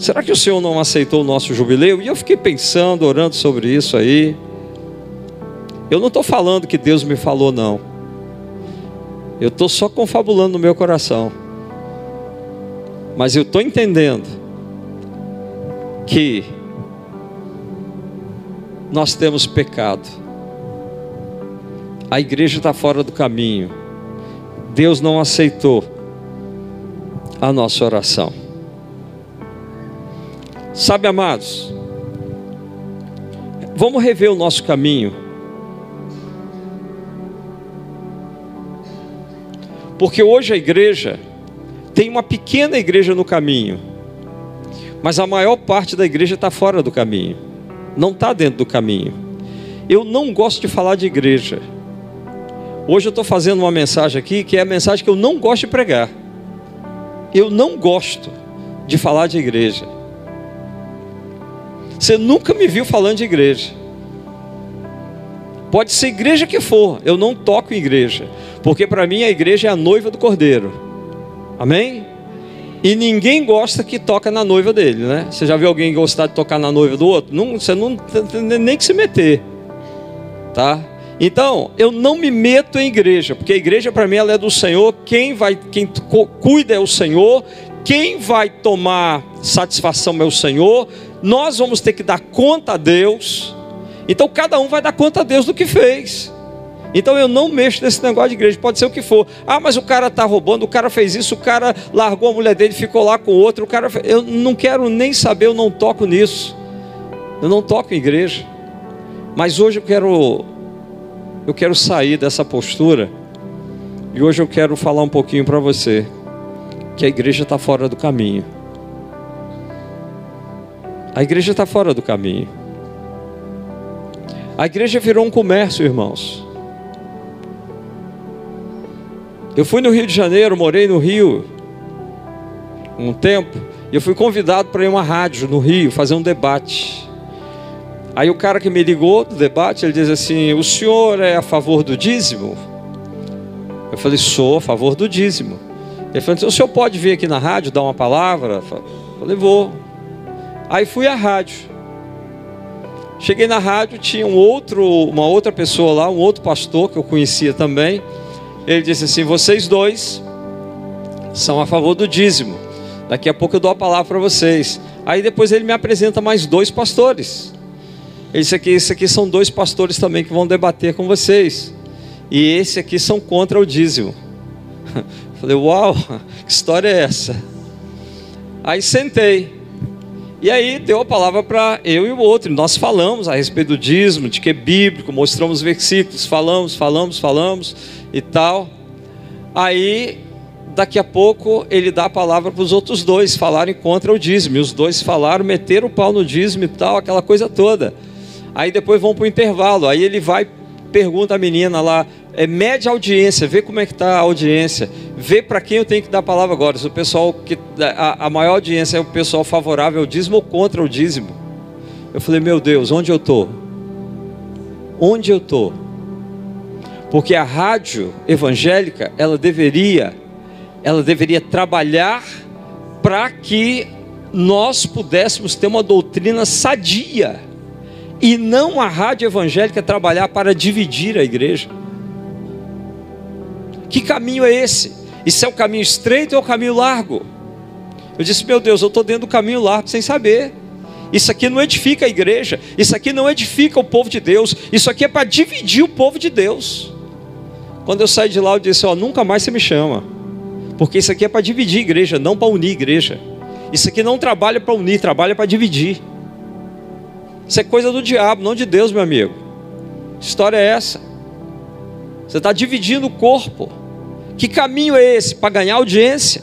Será que o Senhor não aceitou o nosso jubileu? E eu fiquei pensando, orando sobre isso aí. Eu não estou falando que Deus me falou, não. Eu estou só confabulando no meu coração. Mas eu estou entendendo que nós temos pecado. A igreja está fora do caminho. Deus não aceitou a nossa oração. Sabe, amados, vamos rever o nosso caminho. Porque hoje a igreja tem uma pequena igreja no caminho, mas a maior parte da igreja está fora do caminho, não está dentro do caminho. Eu não gosto de falar de igreja. Hoje eu estou fazendo uma mensagem aqui que é a mensagem que eu não gosto de pregar. Eu não gosto de falar de igreja. Você nunca me viu falando de igreja. Pode ser igreja que for, eu não toco em igreja. Porque para mim a igreja é a noiva do cordeiro. Amém? E ninguém gosta que toca na noiva dele, né? Você já viu alguém gostar de tocar na noiva do outro? Não, você não nem que se meter. Tá? Então, eu não me meto em igreja, porque a igreja para mim ela é do Senhor, quem vai quem cuida é o Senhor, quem vai tomar satisfação é o Senhor. Nós vamos ter que dar conta a Deus. Então cada um vai dar conta a Deus do que fez. Então eu não mexo nesse negócio de igreja, pode ser o que for. Ah, mas o cara está roubando, o cara fez isso, o cara largou a mulher dele, ficou lá com outro, o cara. Eu não quero nem saber, eu não toco nisso. Eu não toco em igreja. Mas hoje eu quero eu quero sair dessa postura e hoje eu quero falar um pouquinho para você que a igreja está fora do caminho. A igreja está fora do caminho. A igreja virou um comércio, irmãos. Eu fui no Rio de Janeiro, morei no Rio um tempo, e eu fui convidado para ir uma rádio no Rio fazer um debate. Aí o cara que me ligou do debate, ele diz assim: "O senhor é a favor do dízimo?" Eu falei: "Sou a favor do dízimo." Ele falou: assim, "O senhor pode vir aqui na rádio dar uma palavra?" Eu falei: "Vou." Aí fui à rádio. Cheguei na rádio, tinha um outro, uma outra pessoa lá, um outro pastor que eu conhecia também. Ele disse assim: Vocês dois são a favor do dízimo. Daqui a pouco eu dou a palavra para vocês. Aí depois ele me apresenta mais dois pastores. Ele disse aqui: Esses aqui são dois pastores também que vão debater com vocês. E esse aqui são contra o dízimo. Falei: Uau, que história é essa? Aí sentei. E aí deu a palavra para eu e o outro. Nós falamos a respeito do dízimo, de que é bíblico, mostramos versículos, falamos, falamos, falamos e tal. Aí, daqui a pouco, ele dá a palavra para os outros dois falarem contra o dízimo. E os dois falaram, meteram o pau no dízimo e tal, aquela coisa toda. Aí depois vão para o intervalo. Aí ele vai, pergunta a menina lá, é, mede a audiência, vê como é que está a audiência, vê para quem eu tenho que dar a palavra agora. Se o pessoal que a, a maior audiência é o pessoal favorável ao dízimo ou contra o dízimo. Eu falei, meu Deus, onde eu estou? Onde eu estou? Porque a rádio evangélica, ela deveria, ela deveria trabalhar para que nós pudéssemos ter uma doutrina sadia e não a rádio evangélica trabalhar para dividir a igreja. Que caminho é esse? Isso é o caminho estreito ou o caminho largo? Eu disse, meu Deus, eu estou dentro do caminho largo sem saber. Isso aqui não edifica a igreja, isso aqui não edifica o povo de Deus, isso aqui é para dividir o povo de Deus. Quando eu saí de lá, eu disse: Ó, nunca mais você me chama, porque isso aqui é para dividir a igreja, não para unir a igreja. Isso aqui não trabalha para unir, trabalha para dividir. Isso é coisa do diabo, não de Deus, meu amigo. Que história é essa? Você está dividindo o corpo. Que caminho é esse? Para ganhar audiência.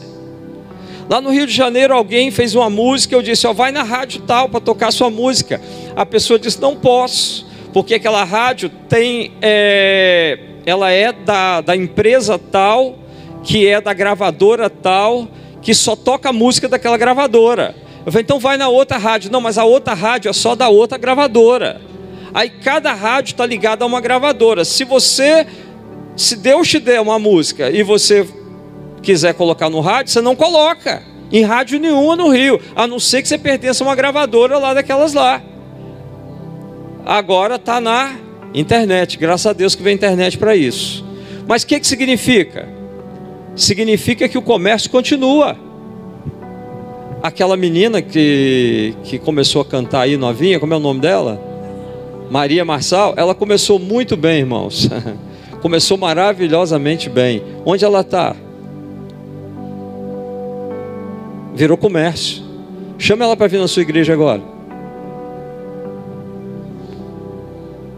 Lá no Rio de Janeiro, alguém fez uma música. Eu disse: Ó, vai na rádio tal para tocar sua música. A pessoa disse: Não posso, porque aquela rádio tem. É, ela é da, da empresa tal, que é da gravadora tal, que só toca a música daquela gravadora. Eu falei, então vai na outra rádio. Não, mas a outra rádio é só da outra gravadora. Aí cada rádio está ligada a uma gravadora. Se você, se Deus te der uma música e você quiser colocar no rádio, você não coloca em rádio nenhuma no Rio, a não ser que você pertença a uma gravadora lá daquelas lá. Agora está na internet, graças a Deus que vem internet para isso. Mas o que, que significa? Significa que o comércio continua aquela menina que, que começou a cantar aí novinha, como é o nome dela? Maria Marçal, ela começou muito bem, irmãos. começou maravilhosamente bem. Onde ela está? Virou comércio. Chama ela para vir na sua igreja agora.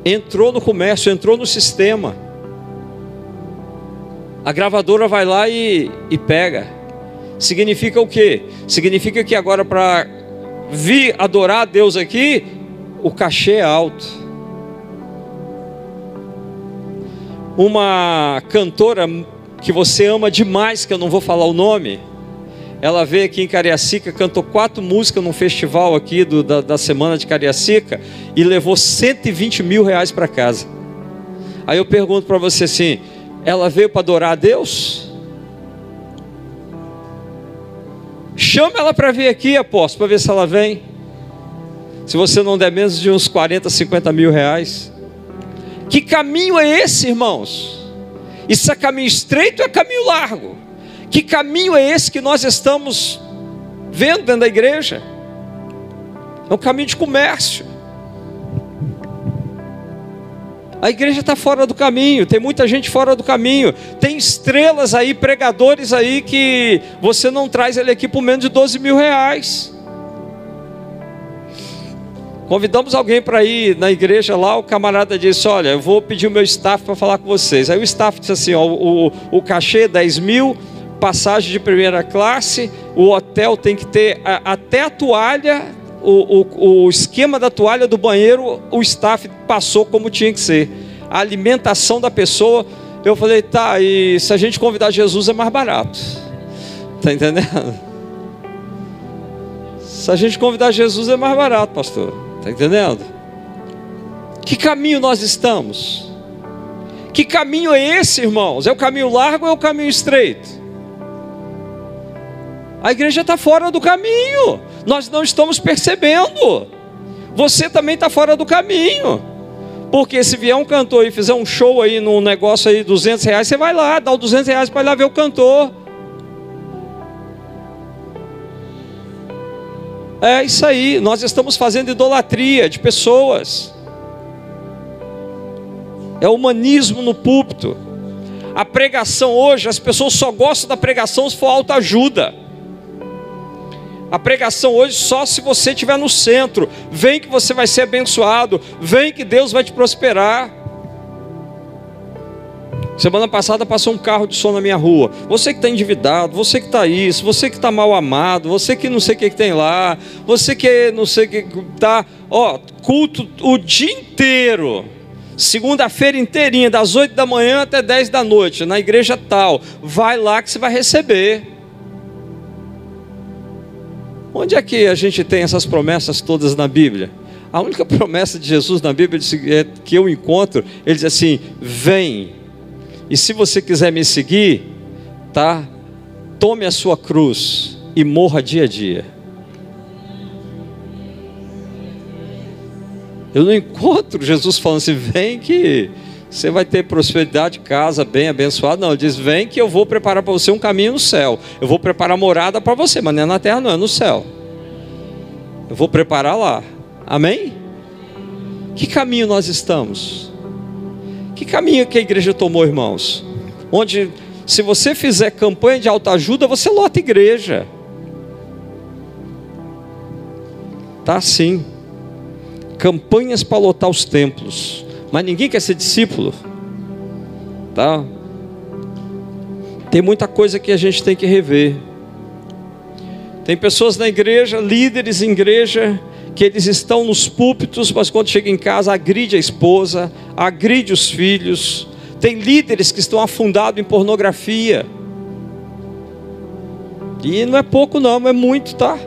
Entrou no comércio, entrou no sistema. A gravadora vai lá e, e pega. Significa o quê? Significa que agora para vir adorar a Deus aqui, o cachê é alto. Uma cantora que você ama demais, que eu não vou falar o nome, ela veio aqui em Cariacica, cantou quatro músicas num festival aqui do, da, da semana de Cariacica e levou 120 mil reais para casa. Aí eu pergunto para você assim: ela veio para adorar a Deus? Chama ela para vir aqui, apóstolo, para ver se ela vem. Se você não der menos de uns 40, 50 mil reais. Que caminho é esse, irmãos? Isso é caminho estreito ou é caminho largo? Que caminho é esse que nós estamos vendo dentro da igreja? É um caminho de comércio. A igreja está fora do caminho, tem muita gente fora do caminho, tem estrelas aí, pregadores aí que você não traz ele aqui por menos de 12 mil reais. Convidamos alguém para ir na igreja lá, o camarada disse: Olha, eu vou pedir o meu staff para falar com vocês. Aí o staff disse assim: ó, o, o, cachê 10 mil, passagem de primeira classe, o hotel tem que ter a, até a toalha o, o, o esquema da toalha do banheiro, o staff passou como tinha que ser. A alimentação da pessoa, eu falei, tá, e se a gente convidar Jesus é mais barato. Tá entendendo? Se a gente convidar Jesus é mais barato, pastor. Tá entendendo? Que caminho nós estamos? Que caminho é esse, irmãos? É o caminho largo ou é o caminho estreito? A igreja está fora do caminho nós não estamos percebendo. Você também está fora do caminho. Porque se vier um cantor e fizer um show aí num negócio aí, 200 reais, você vai lá, dá os 200 reais para ir lá ver o cantor. É isso aí, nós estamos fazendo idolatria de pessoas. É humanismo no púlpito. A pregação hoje, as pessoas só gostam da pregação se for autoajuda. A pregação hoje só se você estiver no centro. Vem que você vai ser abençoado. Vem que Deus vai te prosperar. Semana passada passou um carro de som na minha rua. Você que está endividado, você que está isso, você que está mal amado, você que não sei o que, que tem lá, você que não sei o que está, ó, culto o dia inteiro. Segunda-feira inteirinha, das 8 da manhã até 10 da noite, na igreja tal. Vai lá que você vai receber. Onde é que a gente tem essas promessas todas na Bíblia? A única promessa de Jesus na Bíblia é que eu encontro, ele diz assim: vem E se você quiser me seguir, tá? Tome a sua cruz e morra dia a dia. Eu não encontro Jesus falando assim: vem que você vai ter prosperidade, casa bem abençoada. Não, ele diz: vem que eu vou preparar para você um caminho no céu. Eu vou preparar morada para você, mas não é na terra, não, é no céu. Eu vou preparar lá. Amém? Que caminho nós estamos? Que caminho que a igreja tomou, irmãos? Onde, se você fizer campanha de autoajuda, você lota a igreja. Tá assim. Campanhas para lotar os templos. Mas ninguém quer ser discípulo. Tá? Tem muita coisa que a gente tem que rever. Tem pessoas na igreja, líderes em igreja, que eles estão nos púlpitos, mas quando chega em casa agride a esposa, agride os filhos. Tem líderes que estão afundados em pornografia. E não é pouco não, é muito, tá?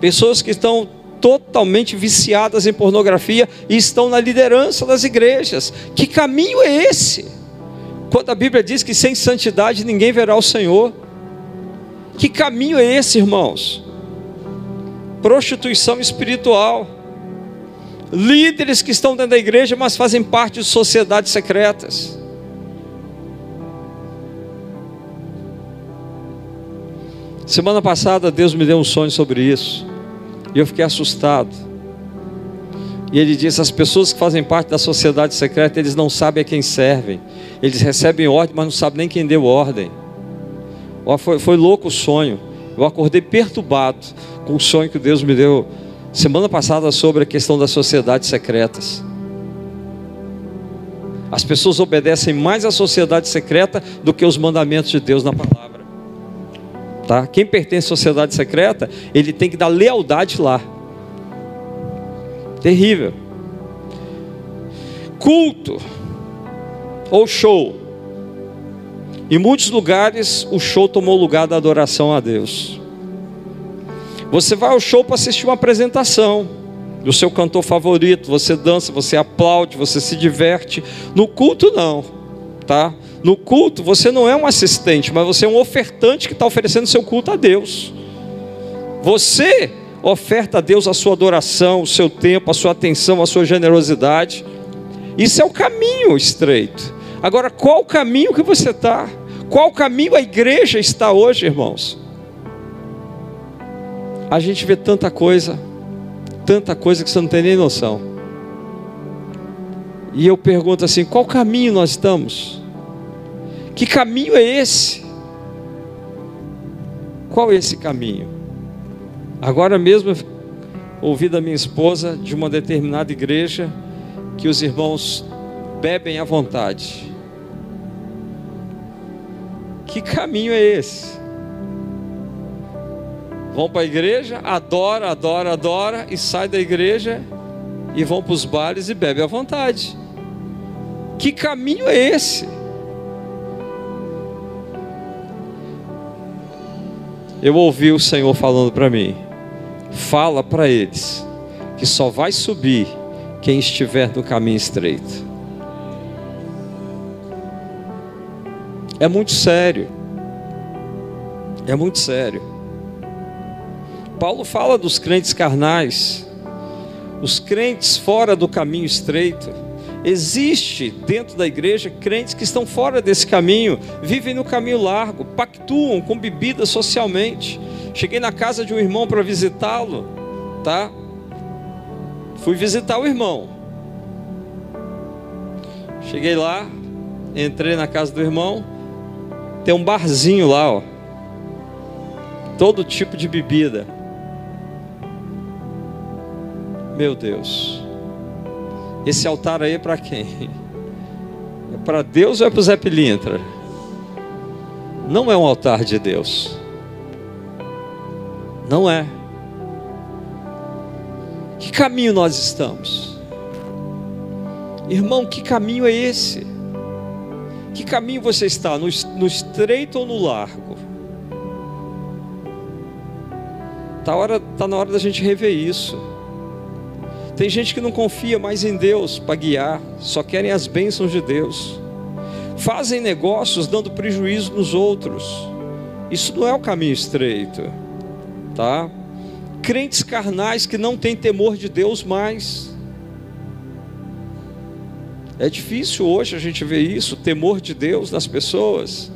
Pessoas que estão totalmente viciadas em pornografia e estão na liderança das igrejas. Que caminho é esse? Quando a Bíblia diz que sem santidade ninguém verá o Senhor. Que caminho é esse, irmãos? Prostituição espiritual. Líderes que estão dentro da igreja, mas fazem parte de sociedades secretas. Semana passada Deus me deu um sonho sobre isso. E eu fiquei assustado. E ele disse: as pessoas que fazem parte da sociedade secreta, eles não sabem a quem servem. Eles recebem ordem, mas não sabem nem quem deu ordem. Foi, foi louco o sonho. Eu acordei perturbado com o sonho que Deus me deu semana passada sobre a questão das sociedades secretas. As pessoas obedecem mais à sociedade secreta do que os mandamentos de Deus na palavra. Tá? Quem pertence à sociedade secreta, ele tem que dar lealdade lá. Terrível. Culto ou show. Em muitos lugares o show tomou lugar da adoração a Deus. Você vai ao show para assistir uma apresentação do seu cantor favorito, você dança, você aplaude, você se diverte. No culto não, tá? No culto, você não é um assistente, mas você é um ofertante que está oferecendo seu culto a Deus. Você oferta a Deus a sua adoração, o seu tempo, a sua atenção, a sua generosidade. Isso é o caminho estreito. Agora, qual o caminho que você está? Qual caminho a igreja está hoje, irmãos? A gente vê tanta coisa, tanta coisa que você não tem nem noção. E eu pergunto assim: qual caminho nós estamos? Que caminho é esse? Qual é esse caminho? Agora mesmo ouvi da minha esposa de uma determinada igreja que os irmãos bebem à vontade. Que caminho é esse? Vão para a igreja, adora, adora, adora e sai da igreja e vão para os bares e bebem à vontade. Que caminho é esse? eu ouvi o Senhor falando para mim: fala para eles que só vai subir quem estiver no caminho estreito. É muito sério. É muito sério. Paulo fala dos crentes carnais, os crentes fora do caminho estreito. Existe dentro da igreja crentes que estão fora desse caminho, vivem no caminho largo, pactuam com bebida socialmente. Cheguei na casa de um irmão para visitá-lo, tá? Fui visitar o irmão. Cheguei lá, entrei na casa do irmão, tem um barzinho lá, ó. Todo tipo de bebida. Meu Deus. Esse altar aí é para quem? É para Deus ou é para o Zé Pilintra? Não é um altar de Deus. Não é. Que caminho nós estamos? Irmão, que caminho é esse? Que caminho você está? No, no estreito ou no largo? Está tá na hora da gente rever isso. Tem gente que não confia mais em Deus para guiar, só querem as bênçãos de Deus. fazem negócios dando prejuízo nos outros. Isso não é o caminho estreito, tá? Crentes carnais que não têm temor de Deus mais. É difícil hoje a gente ver isso, temor de Deus nas pessoas.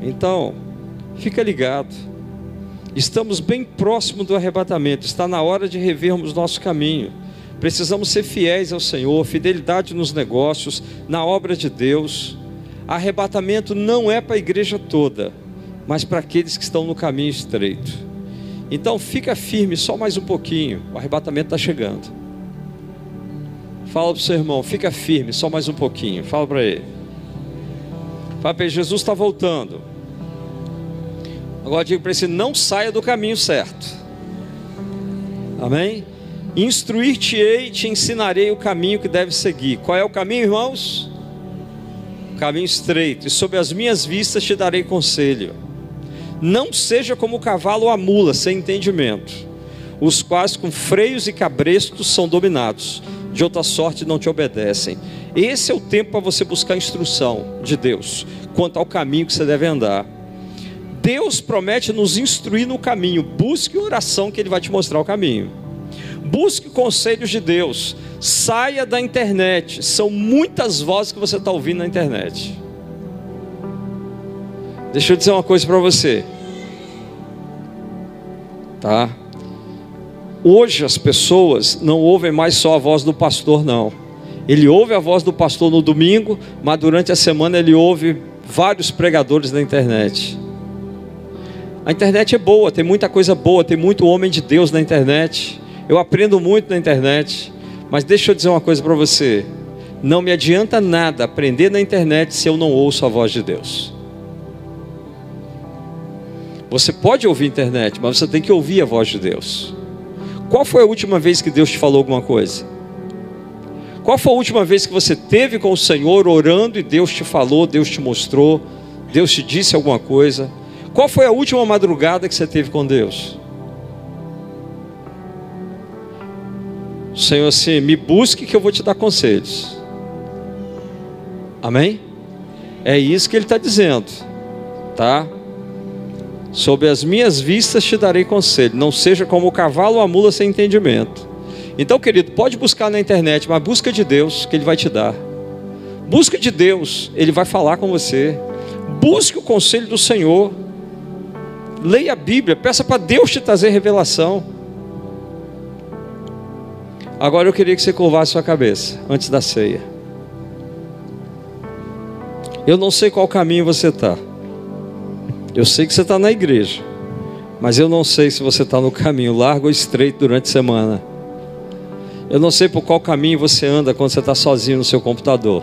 Então, fica ligado. Estamos bem próximo do arrebatamento, está na hora de revermos nosso caminho. Precisamos ser fiéis ao Senhor, fidelidade nos negócios, na obra de Deus. Arrebatamento não é para a igreja toda, mas para aqueles que estão no caminho estreito. Então fica firme só mais um pouquinho, o arrebatamento está chegando. Fala para o seu irmão, fica firme só mais um pouquinho. Fala para ele. Fala para ele, Jesus está voltando. Agora digo para ele: não saia do caminho certo. Amém? Instruir-te-ei te ensinarei o caminho que deve seguir. Qual é o caminho, irmãos? caminho estreito, e sob as minhas vistas te darei conselho. Não seja como o cavalo ou a mula, sem entendimento, os quais com freios e cabrestos são dominados, de outra sorte não te obedecem. Esse é o tempo para você buscar instrução de Deus quanto ao caminho que você deve andar. Deus promete nos instruir no caminho. Busque oração que Ele vai te mostrar o caminho. Busque conselhos de Deus. Saia da internet. São muitas vozes que você está ouvindo na internet. Deixa eu dizer uma coisa para você. Tá? Hoje as pessoas não ouvem mais só a voz do pastor, não. Ele ouve a voz do pastor no domingo, mas durante a semana ele ouve vários pregadores na internet. A internet é boa, tem muita coisa boa, tem muito homem de Deus na internet. Eu aprendo muito na internet. Mas deixa eu dizer uma coisa para você. Não me adianta nada aprender na internet se eu não ouço a voz de Deus. Você pode ouvir internet, mas você tem que ouvir a voz de Deus. Qual foi a última vez que Deus te falou alguma coisa? Qual foi a última vez que você teve com o Senhor orando e Deus te falou, Deus te mostrou, Deus te disse alguma coisa? Qual foi a última madrugada que você teve com Deus? O Senhor assim, me busque que eu vou te dar conselhos. Amém? É isso que ele está dizendo, tá? Sob as minhas vistas te darei conselho. Não seja como o cavalo ou a mula sem entendimento. Então, querido, pode buscar na internet, mas busca de Deus, que Ele vai te dar. Busca de Deus, Ele vai falar com você. Busque o conselho do Senhor. Leia a Bíblia, peça para Deus te trazer revelação. Agora eu queria que você curvasse sua cabeça antes da ceia. Eu não sei qual caminho você está. Eu sei que você está na igreja, mas eu não sei se você está no caminho largo ou estreito durante a semana. Eu não sei por qual caminho você anda quando você está sozinho no seu computador.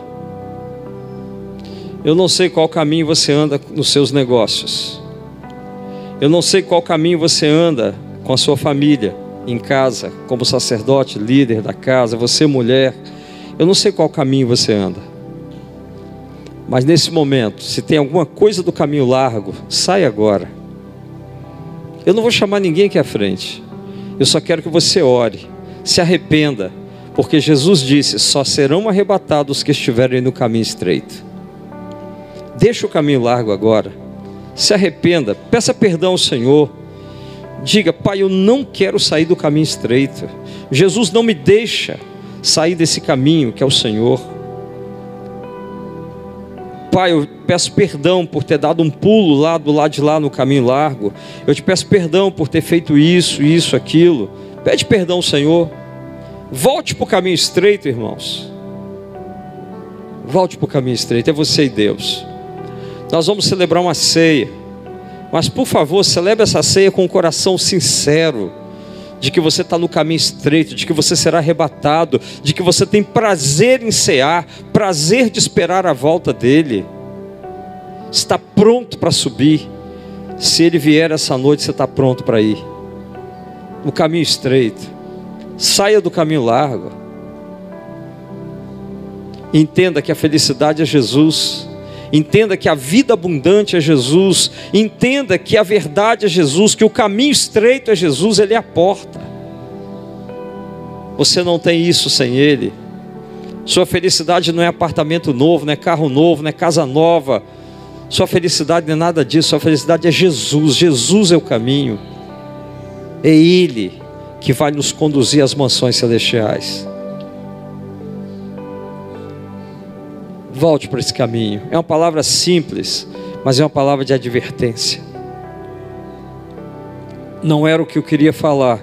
Eu não sei qual caminho você anda nos seus negócios. Eu não sei qual caminho você anda com a sua família, em casa, como sacerdote, líder da casa, você mulher. Eu não sei qual caminho você anda. Mas nesse momento, se tem alguma coisa do caminho largo, sai agora. Eu não vou chamar ninguém aqui à frente. Eu só quero que você ore, se arrependa, porque Jesus disse: só serão arrebatados os que estiverem no caminho estreito. Deixa o caminho largo agora se arrependa, peça perdão ao Senhor. Diga, Pai, eu não quero sair do caminho estreito. Jesus não me deixa sair desse caminho que é o Senhor. Pai, eu peço perdão por ter dado um pulo lá do lado de lá no caminho largo. Eu te peço perdão por ter feito isso, isso, aquilo. Pede perdão Senhor. Volte para o caminho estreito, irmãos. Volte para o caminho estreito, é você e Deus. Nós vamos celebrar uma ceia. Mas por favor, celebre essa ceia com um coração sincero, de que você está no caminho estreito, de que você será arrebatado, de que você tem prazer em cear, prazer de esperar a volta dele, está pronto para subir. Se ele vier essa noite, você está pronto para ir. No caminho estreito, saia do caminho largo. Entenda que a felicidade é Jesus. Entenda que a vida abundante é Jesus. Entenda que a verdade é Jesus, que o caminho estreito é Jesus, Ele é a porta. Você não tem isso sem Ele. Sua felicidade não é apartamento novo, não é carro novo, não é casa nova. Sua felicidade não é nada disso. Sua felicidade é Jesus. Jesus é o caminho. É Ele que vai nos conduzir às mansões celestiais. Volte para esse caminho. É uma palavra simples, mas é uma palavra de advertência. Não era o que eu queria falar,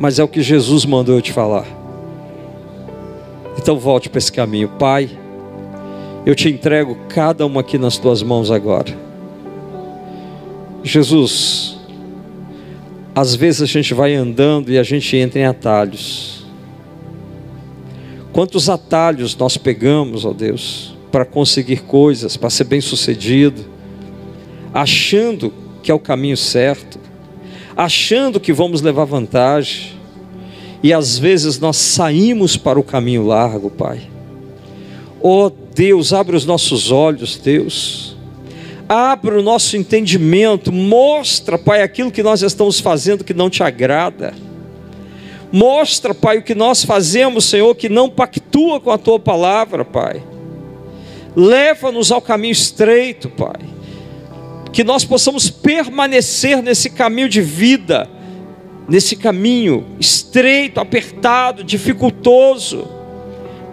mas é o que Jesus mandou eu te falar. Então volte para esse caminho, Pai. Eu te entrego cada uma aqui nas tuas mãos agora. Jesus, às vezes a gente vai andando e a gente entra em atalhos. Quantos atalhos nós pegamos, ó Deus, para conseguir coisas, para ser bem-sucedido, achando que é o caminho certo, achando que vamos levar vantagem, e às vezes nós saímos para o caminho largo, Pai. Oh Deus, abre os nossos olhos, Deus. Abre o nosso entendimento, mostra, Pai, aquilo que nós estamos fazendo que não te agrada. Mostra, Pai, o que nós fazemos, Senhor, que não pactua com a tua palavra, Pai. Leva-nos ao caminho estreito, Pai. Que nós possamos permanecer nesse caminho de vida, nesse caminho estreito, apertado, dificultoso,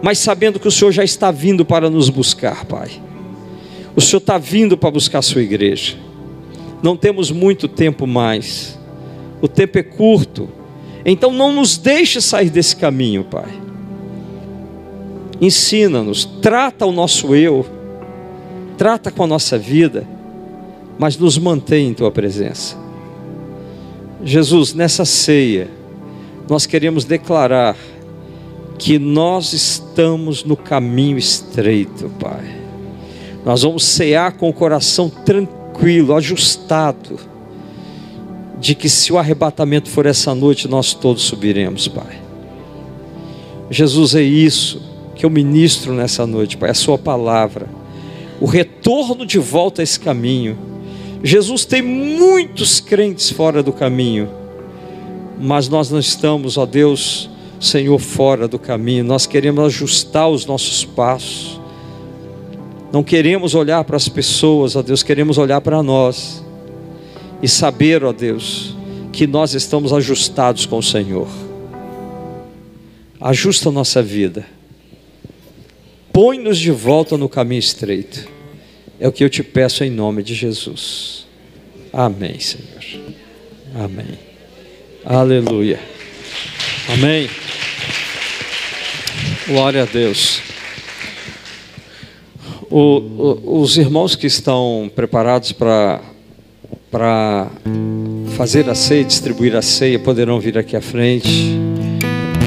mas sabendo que o Senhor já está vindo para nos buscar, Pai. O Senhor está vindo para buscar a sua igreja. Não temos muito tempo mais. O tempo é curto. Então não nos deixe sair desse caminho, Pai ensina-nos, trata o nosso eu, trata com a nossa vida, mas nos mantém em tua presença. Jesus, nessa ceia, nós queremos declarar que nós estamos no caminho estreito, Pai. Nós vamos cear com o coração tranquilo, ajustado, de que se o arrebatamento for essa noite, nós todos subiremos, Pai. Jesus, é isso que eu ministro nessa noite, Pai, a Sua palavra, o retorno de volta a esse caminho. Jesus tem muitos crentes fora do caminho, mas nós não estamos, ó Deus, Senhor, fora do caminho, nós queremos ajustar os nossos passos, não queremos olhar para as pessoas, ó Deus, queremos olhar para nós e saber, ó Deus, que nós estamos ajustados com o Senhor. Ajusta a nossa vida põe-nos de volta no caminho estreito. É o que eu te peço em nome de Jesus. Amém, Senhor. Amém. Aleluia. Amém. Glória a Deus. O, o, os irmãos que estão preparados para para fazer a ceia, distribuir a ceia, poderão vir aqui à frente.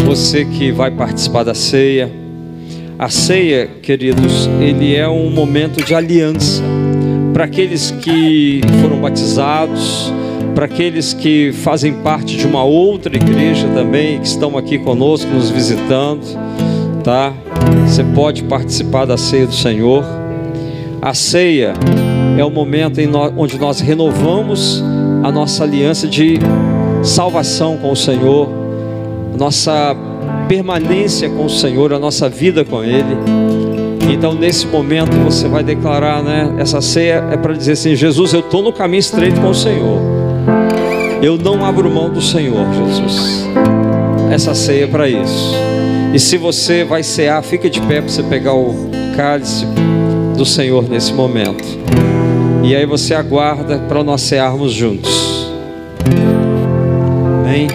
Você que vai participar da ceia, a ceia, queridos, ele é um momento de aliança para aqueles que foram batizados, para aqueles que fazem parte de uma outra igreja também, que estão aqui conosco, nos visitando, tá? Você pode participar da ceia do Senhor. A ceia é o momento onde nós renovamos a nossa aliança de salvação com o Senhor, nossa permanência com o Senhor, a nossa vida com Ele. Então, nesse momento, você vai declarar, né? Essa ceia é para dizer assim: Jesus, eu estou no caminho estreito com o Senhor. Eu não abro mão do Senhor, Jesus. Essa ceia é para isso. E se você vai cear, fica de pé para você pegar o cálice do Senhor nesse momento. E aí você aguarda para nós cearmos juntos. Amém.